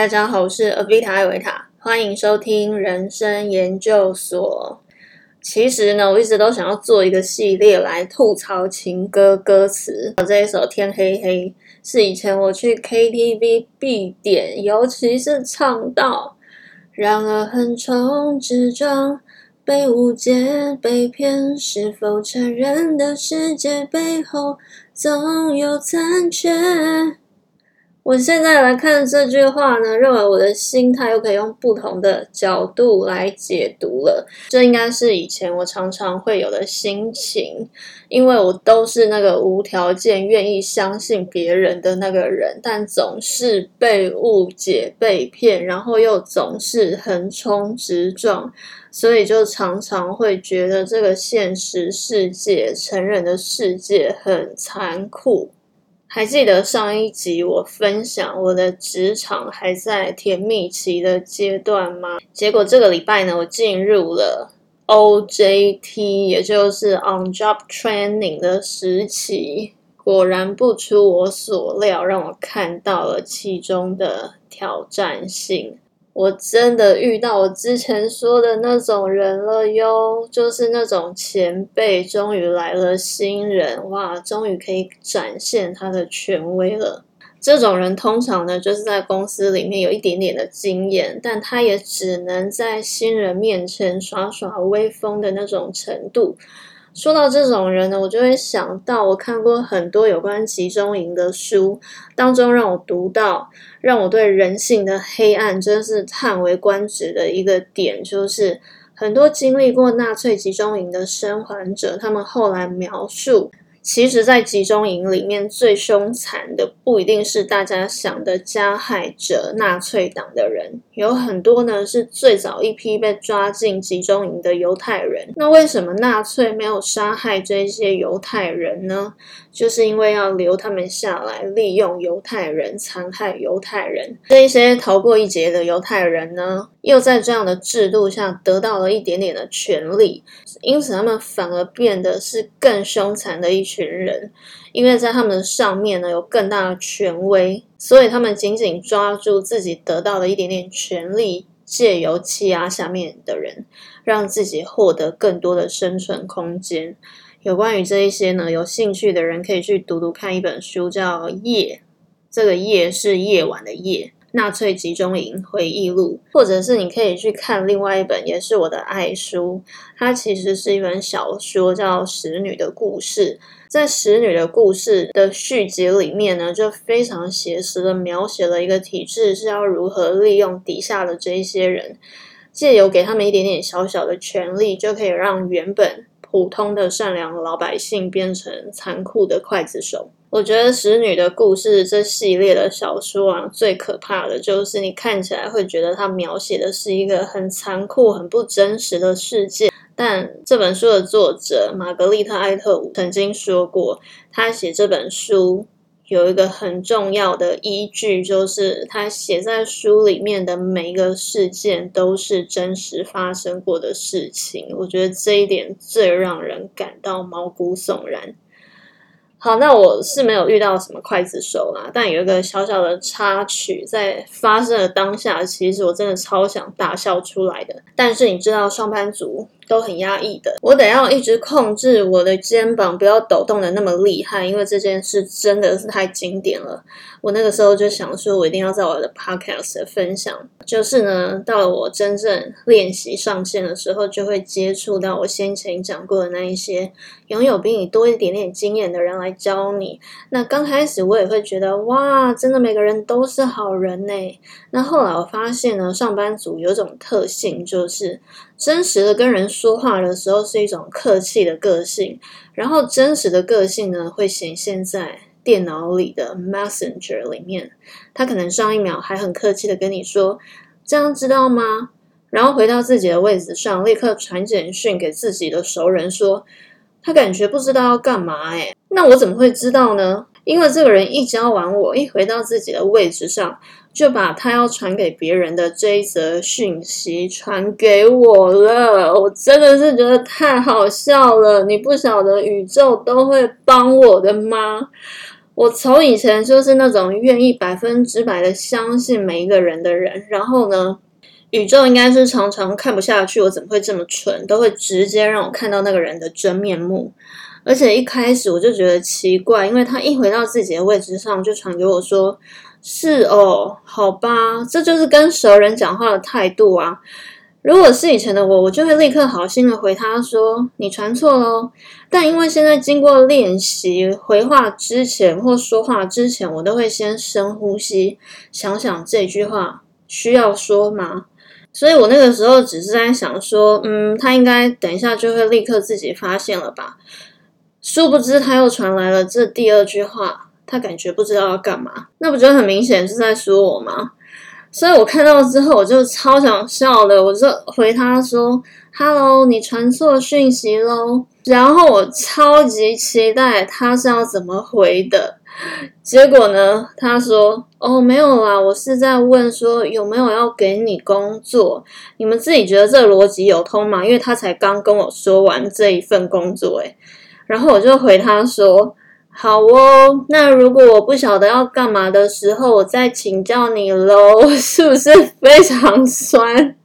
大家好，我是 Avita 艾维塔，欢迎收听人生研究所。其实呢，我一直都想要做一个系列来吐槽情歌歌词。这一首《天黑黑》是以前我去 KTV 必点，尤其是唱到“然而横冲直撞，被误解、被骗，是否承认的世界背后总有残缺？”我现在来看这句话呢，认为我的心态又可以用不同的角度来解读了。这应该是以前我常常会有的心情，因为我都是那个无条件愿意相信别人的那个人，但总是被误解、被骗，然后又总是横冲直撞，所以就常常会觉得这个现实世界、成人的世界很残酷。还记得上一集我分享我的职场还在甜蜜期的阶段吗？结果这个礼拜呢，我进入了 OJT，也就是 On Job Training 的时期。果然不出我所料，让我看到了其中的挑战性。我真的遇到我之前说的那种人了哟，就是那种前辈终于来了新人，哇，终于可以展现他的权威了。这种人通常呢，就是在公司里面有一点点的经验，但他也只能在新人面前耍耍威风的那种程度。说到这种人呢，我就会想到我看过很多有关集中营的书，当中让我读到，让我对人性的黑暗真是叹为观止的一个点，就是很多经历过纳粹集中营的生还者，他们后来描述。其实，在集中营里面最凶残的，不一定是大家想的加害者——纳粹党的人，有很多呢是最早一批被抓进集中营的犹太人。那为什么纳粹没有杀害这些犹太人呢？就是因为要留他们下来，利用犹太人残害犹太人。这一些逃过一劫的犹太人呢，又在这样的制度下得到了一点点的权利，因此他们反而变得是更凶残的一群人。因为在他们上面呢有更大的权威，所以他们紧紧抓住自己得到的一点点权利，借由欺压下面的人，让自己获得更多的生存空间。有关于这一些呢，有兴趣的人可以去读读看一本书，叫《夜》，这个“夜”是夜晚的“夜”，纳粹集中营回忆录，或者是你可以去看另外一本，也是我的爱书，它其实是一本小说，叫《使女的故事》。在《使女的故事》的续集里面呢，就非常写实的描写了一个体制是要如何利用底下的这一些人，借由给他们一点点小小的权利，就可以让原本。普通的善良老百姓变成残酷的刽子手。我觉得《使女的故事》这系列的小说啊，最可怕的就是你看起来会觉得它描写的是一个很残酷、很不真实的世界。但这本书的作者玛格丽特·艾特伍曾经说过，他写这本书。有一个很重要的依据，就是他写在书里面的每一个事件都是真实发生过的事情。我觉得这一点最让人感到毛骨悚然。好，那我是没有遇到什么刽子手啦，但有一个小小的插曲，在发生的当下，其实我真的超想大笑出来的。但是你知道，上班族。都很压抑的，我得要一直控制我的肩膀，不要抖动的那么厉害，因为这件事真的是太经典了。我那个时候就想说，我一定要在我的 podcast 分享。就是呢，到了我真正练习上线的时候，就会接触到我先前讲过的那一些拥有比你多一点点经验的人来教你。那刚开始我也会觉得，哇，真的每个人都是好人呢。那后来我发现呢，上班族有种特性，就是真实的跟人说话的时候是一种客气的个性，然后真实的个性呢会显现在电脑里的 Messenger 里面。他可能上一秒还很客气的跟你说“这样知道吗”，然后回到自己的位置上，立刻传简讯给自己的熟人说他感觉不知道要干嘛。诶那我怎么会知道呢？因为这个人一教完我，一回到自己的位置上。就把他要传给别人的这一则讯息传给我了，我真的是觉得太好笑了。你不晓得宇宙都会帮我的吗？我从以前就是那种愿意百分之百的相信每一个人的人，然后呢，宇宙应该是常常看不下去，我怎么会这么蠢，都会直接让我看到那个人的真面目。而且一开始我就觉得奇怪，因为他一回到自己的位置上，就传给我说：“是哦，好吧，这就是跟熟人讲话的态度啊。”如果是以前的我，我就会立刻好心的回他说：“你传错喽。”但因为现在经过练习，回话之前或说话之前，我都会先深呼吸，想想这句话需要说吗？所以我那个时候只是在想说：“嗯，他应该等一下就会立刻自己发现了吧。”殊不知他又传来了这第二句话，他感觉不知道要干嘛，那不就很明显是在说我吗？所以我看到之后，我就超想笑的，我就回他说：“Hello，你传错讯息喽。”然后我超级期待他是要怎么回的，结果呢，他说：“哦，没有啦，我是在问说有没有要给你工作，你们自己觉得这个逻辑有通吗？因为他才刚跟我说完这一份工作，诶然后我就回他说：“好哦，那如果我不晓得要干嘛的时候，我再请教你喽，是不是非常酸？”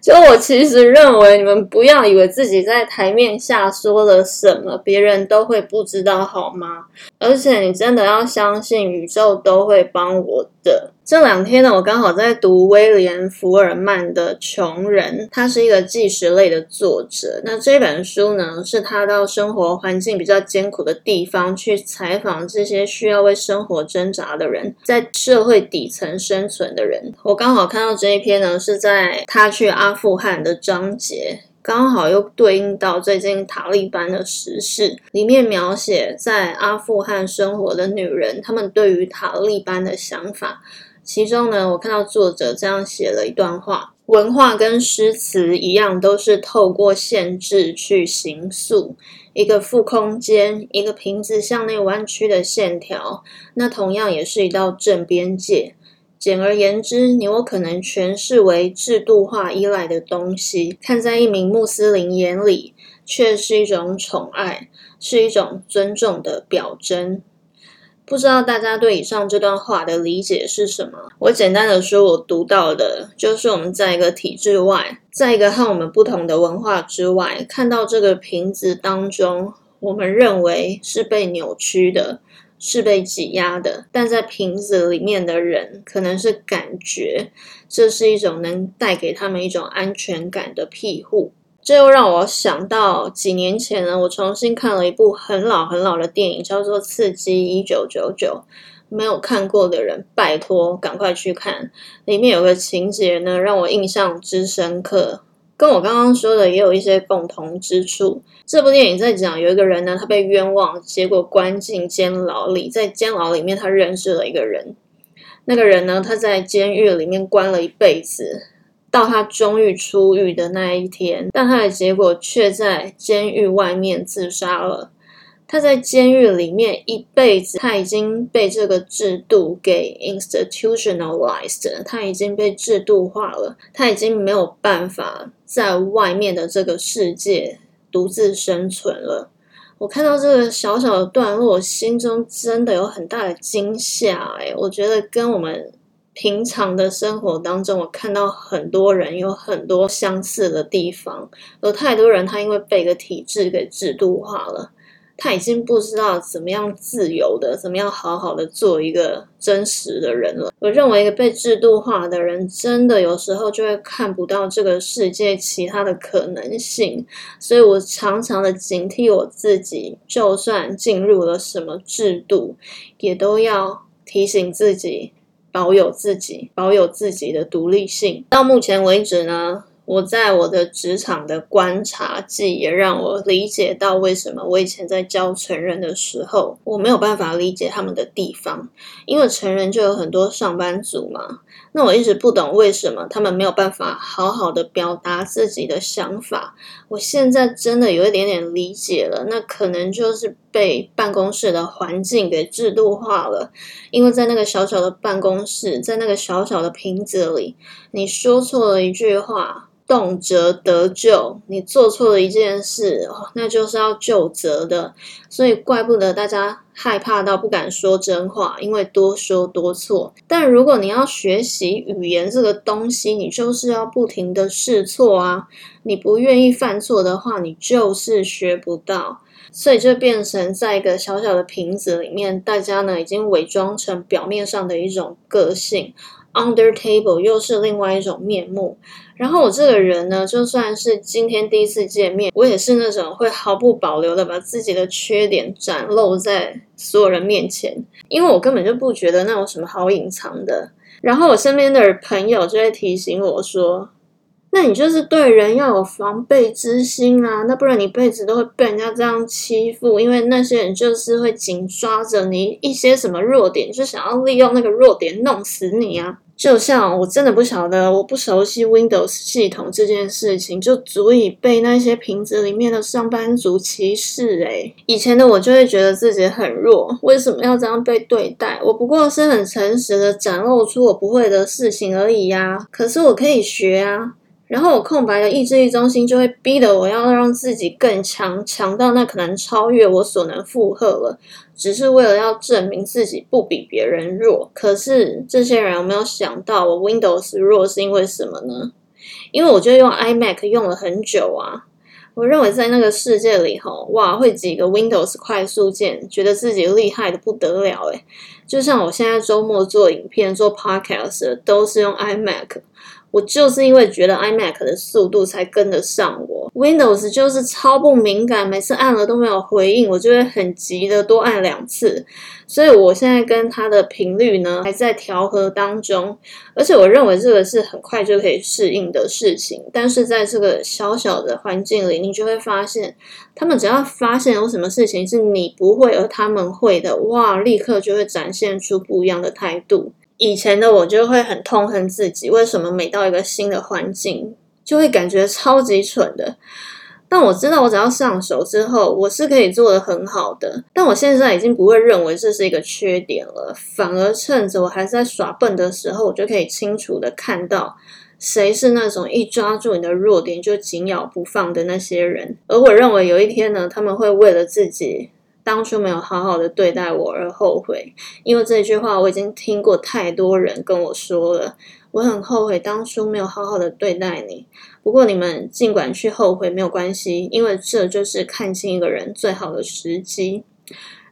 就我其实认为，你们不要以为自己在台面下说了什么，别人都会不知道，好吗？而且你真的要相信，宇宙都会帮我的。这两天呢，我刚好在读威廉·福尔曼的《穷人》，他是一个纪实类的作者。那这本书呢，是他到生活环境比较艰苦的地方去采访这些需要为生活挣扎的人，在社会底层生存的人。我刚好看到这一篇呢，是在他去阿富汗的章节。刚好又对应到最近塔利班的时事，里面描写在阿富汗生活的女人，她们对于塔利班的想法。其中呢，我看到作者这样写了一段话：文化跟诗词一样，都是透过限制去形塑 一个负空间，一个瓶子向内弯曲的线条，那同样也是一道正边界。简而言之，你我可能诠释为制度化依赖的东西，看在一名穆斯林眼里，却是一种宠爱，是一种尊重的表征。不知道大家对以上这段话的理解是什么？我简单的说，我读到的就是我们在一个体制外，在一个和我们不同的文化之外，看到这个瓶子当中，我们认为是被扭曲的。是被挤压的，但在瓶子里面的人可能是感觉，这是一种能带给他们一种安全感的庇护。这又让我想到几年前呢，我重新看了一部很老很老的电影，叫做《刺激一九九九》。没有看过的人，拜托赶快去看。里面有个情节呢，让我印象之深刻。跟我刚刚说的也有一些共同之处。这部电影在讲有一个人呢，他被冤枉，结果关进监牢里。在监牢里面，他认识了一个人。那个人呢，他在监狱里面关了一辈子，到他终于出狱的那一天，但他的结果却在监狱外面自杀了。他在监狱里面一辈子，他已经被这个制度给 institutionalized，他已经被制度化了，他已经没有办法在外面的这个世界独自生存了。我看到这个小小的段落，心中真的有很大的惊吓。哎，我觉得跟我们平常的生活当中，我看到很多人有很多相似的地方，有太多人他因为被一个体制给制度化了。他已经不知道怎么样自由的，怎么样好好的做一个真实的人了。我认为一个被制度化的人，真的有时候就会看不到这个世界其他的可能性。所以我常常的警惕我自己，就算进入了什么制度，也都要提醒自己，保有自己，保有自己的独立性。到目前为止呢？我在我的职场的观察记也让我理解到为什么我以前在教成人的时候，我没有办法理解他们的地方，因为成人就有很多上班族嘛。那我一直不懂为什么他们没有办法好好的表达自己的想法。我现在真的有一点点理解了，那可能就是被办公室的环境给制度化了。因为在那个小小的办公室，在那个小小的瓶子里，你说错了一句话。动辄得咎。你做错了一件事，那就是要就责的。所以怪不得大家害怕到不敢说真话，因为多说多错。但如果你要学习语言这个东西，你就是要不停的试错啊。你不愿意犯错的话，你就是学不到。所以就变成在一个小小的瓶子里面，大家呢已经伪装成表面上的一种个性，under table 又是另外一种面目。然后我这个人呢，就算是今天第一次见面，我也是那种会毫不保留的把自己的缺点展露在所有人面前，因为我根本就不觉得那有什么好隐藏的。然后我身边的朋友就会提醒我说。那你就是对人要有防备之心啊，那不然你一辈子都会被人家这样欺负，因为那些人就是会紧抓着你一些什么弱点，就想要利用那个弱点弄死你啊。就像我真的不晓得，我不熟悉 Windows 系统这件事情，就足以被那些瓶子里面的上班族歧视。诶以前的我就会觉得自己很弱，为什么要这样被对待？我不过是很诚实的展露出我不会的事情而已呀。可是我可以学啊。然后我空白的意志力中心就会逼得我要让自己更强，强到那可能超越我所能负荷了，只是为了要证明自己不比别人弱。可是这些人有没有想到，我 Windows 弱是因为什么呢？因为我就用 iMac 用了很久啊。我认为在那个世界里，哈，哇，会几个 Windows 快速键，觉得自己厉害的不得了，诶就像我现在周末做影片、做 Podcast 都是用 iMac。我就是因为觉得 iMac 的速度才跟得上我，Windows 就是超不敏感，每次按了都没有回应，我就会很急的多按两次。所以我现在跟它的频率呢还在调和当中，而且我认为这个是很快就可以适应的事情。但是在这个小小的环境里，你就会发现，他们只要发现有什么事情是你不会而他们会的，哇，立刻就会展现出不一样的态度。以前的我就会很痛恨自己，为什么每到一个新的环境就会感觉超级蠢的？但我知道，我只要上手之后，我是可以做的很好的。但我现在已经不会认为这是一个缺点了，反而趁着我还在耍笨的时候，我就可以清楚的看到谁是那种一抓住你的弱点就紧咬不放的那些人。而我认为有一天呢，他们会为了自己。当初没有好好的对待我而后悔，因为这句话我已经听过太多人跟我说了。我很后悔当初没有好好的对待你。不过你们尽管去后悔没有关系，因为这就是看清一个人最好的时机。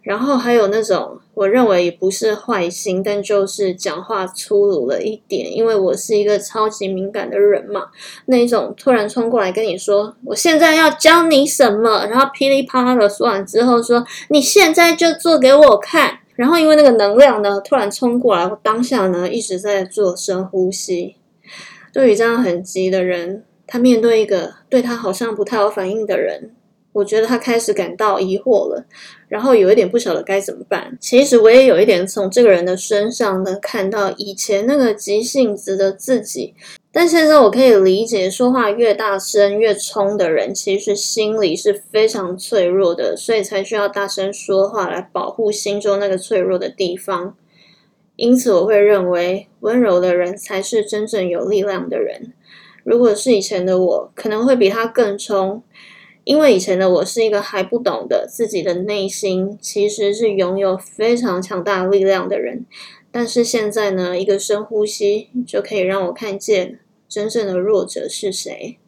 然后还有那种，我认为也不是坏心，但就是讲话粗鲁了一点。因为我是一个超级敏感的人嘛，那种突然冲过来跟你说，我现在要教你什么，然后噼里啪啦的说完之后，说你现在就做给我看。然后因为那个能量呢，突然冲过来，当下呢一直在做深呼吸。对于这样很急的人，他面对一个对他好像不太有反应的人。我觉得他开始感到疑惑了，然后有一点不晓得该怎么办。其实我也有一点从这个人的身上能看到以前那个急性子的自己，但现在我可以理解，说话越大声越冲的人，其实心里是非常脆弱的，所以才需要大声说话来保护心中那个脆弱的地方。因此，我会认为温柔的人才是真正有力量的人。如果是以前的我，可能会比他更冲。因为以前的我是一个还不懂得自己的内心其实是拥有非常强大力量的人，但是现在呢，一个深呼吸就可以让我看见真正的弱者是谁。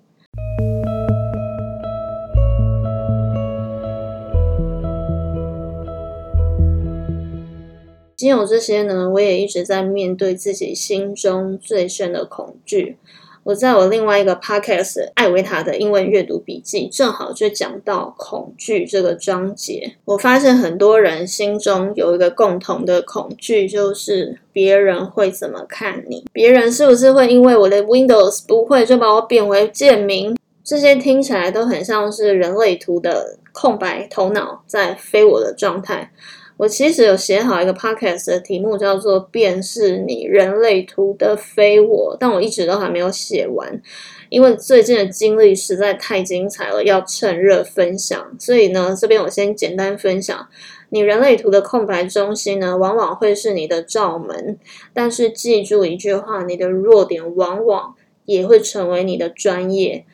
仅有这些呢，我也一直在面对自己心中最深的恐惧。我在我另外一个 podcast 艾维塔的英文阅读笔记，正好就讲到恐惧这个章节。我发现很多人心中有一个共同的恐惧，就是别人会怎么看你？别人是不是会因为我的 Windows 不会就把我贬为贱民？这些听起来都很像是人类图的空白头脑在非我的状态。我其实有写好一个 podcast 的题目，叫做“便是你人类图的非我”，但我一直都还没有写完，因为最近的经历实在太精彩了，要趁热分享。所以呢，这边我先简单分享，你人类图的空白中心呢，往往会是你的罩门，但是记住一句话，你的弱点往往也会成为你的专业。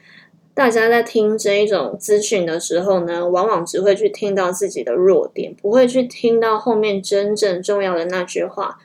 大家在听这一种资讯的时候呢，往往只会去听到自己的弱点，不会去听到后面真正重要的那句话。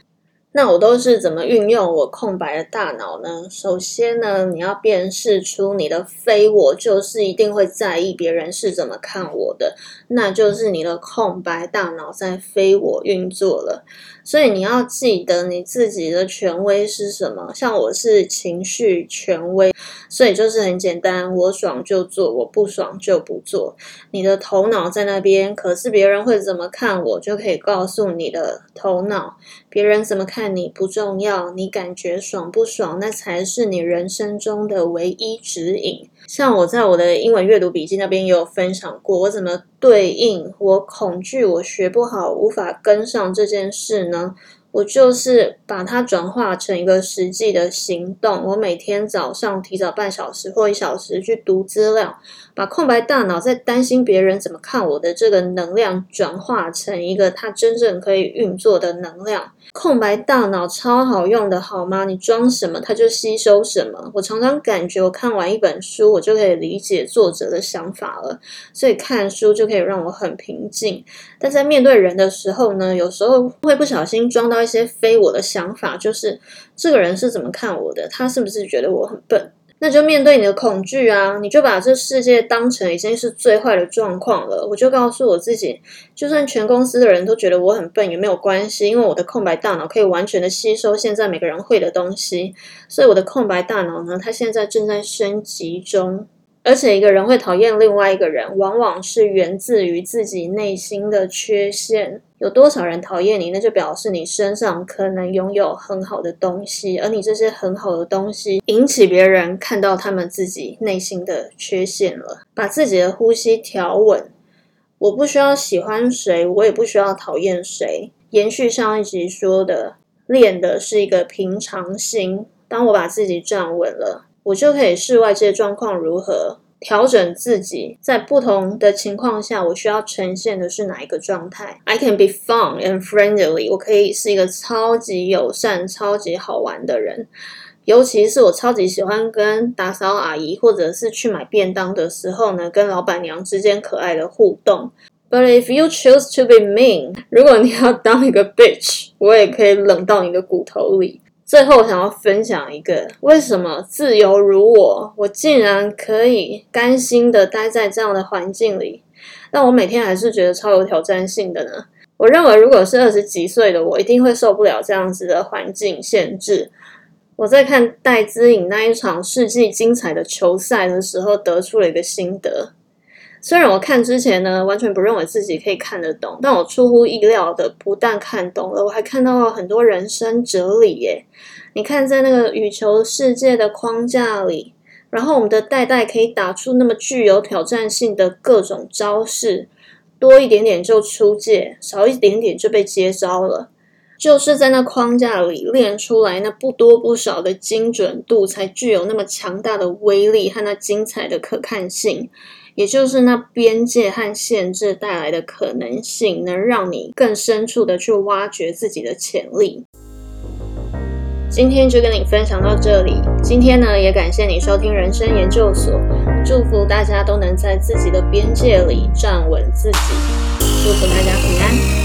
那我都是怎么运用我空白的大脑呢？首先呢，你要辨识出你的非我，就是一定会在意别人是怎么看我的，那就是你的空白大脑在非我运作了。所以你要记得你自己的权威是什么。像我是情绪权威，所以就是很简单，我爽就做，我不爽就不做。你的头脑在那边，可是别人会怎么看我，就可以告诉你的头脑，别人怎么看你不重要，你感觉爽不爽，那才是你人生中的唯一指引。像我在我的英文阅读笔记那边也有分享过，我怎么对应我恐惧我学不好、无法跟上这件事呢？我就是把它转化成一个实际的行动。我每天早上提早半小时或一小时去读资料，把空白大脑在担心别人怎么看我的这个能量转化成一个它真正可以运作的能量。空白大脑超好用的，好吗？你装什么，它就吸收什么。我常常感觉，我看完一本书，我就可以理解作者的想法了。所以看书就可以让我很平静。但在面对人的时候呢，有时候会不小心装到。一些非我的想法，就是这个人是怎么看我的？他是不是觉得我很笨？那就面对你的恐惧啊，你就把这世界当成已经是最坏的状况了。我就告诉我自己，就算全公司的人都觉得我很笨也没有关系，因为我的空白大脑可以完全的吸收现在每个人会的东西。所以我的空白大脑呢，它现在正在升级中。而且一个人会讨厌另外一个人，往往是源自于自己内心的缺陷。有多少人讨厌你，那就表示你身上可能拥有很好的东西，而你这些很好的东西引起别人看到他们自己内心的缺陷了。把自己的呼吸调稳，我不需要喜欢谁，我也不需要讨厌谁。延续上一集说的，练的是一个平常心。当我把自己站稳了。我就可以视外界状况如何调整自己，在不同的情况下，我需要呈现的是哪一个状态？I can be fun and friendly，我可以是一个超级友善、超级好玩的人，尤其是我超级喜欢跟打扫阿姨或者是去买便当的时候呢，跟老板娘之间可爱的互动。But if you choose to be mean，如果你要当一个 bitch，我也可以冷到你的骨头里。最后，我想要分享一个，为什么自由如我，我竟然可以甘心的待在这样的环境里，但我每天还是觉得超有挑战性的呢？我认为，如果是二十几岁的我，一定会受不了这样子的环境限制。我在看戴资颖那一场世纪精彩的球赛的时候，得出了一个心得。虽然我看之前呢，完全不认为自己可以看得懂，但我出乎意料的不但看懂了，我还看到了很多人生哲理耶。你看，在那个羽球世界的框架里，然后我们的代代可以打出那么具有挑战性的各种招式，多一点点就出界，少一点点就被接招了。就是在那框架里练出来那不多不少的精准度，才具有那么强大的威力和那精彩的可看性。也就是那边界和限制带来的可能性，能让你更深处的去挖掘自己的潜力。今天就跟你分享到这里。今天呢，也感谢你收听人生研究所。祝福大家都能在自己的边界里站稳自己。祝福大家平安。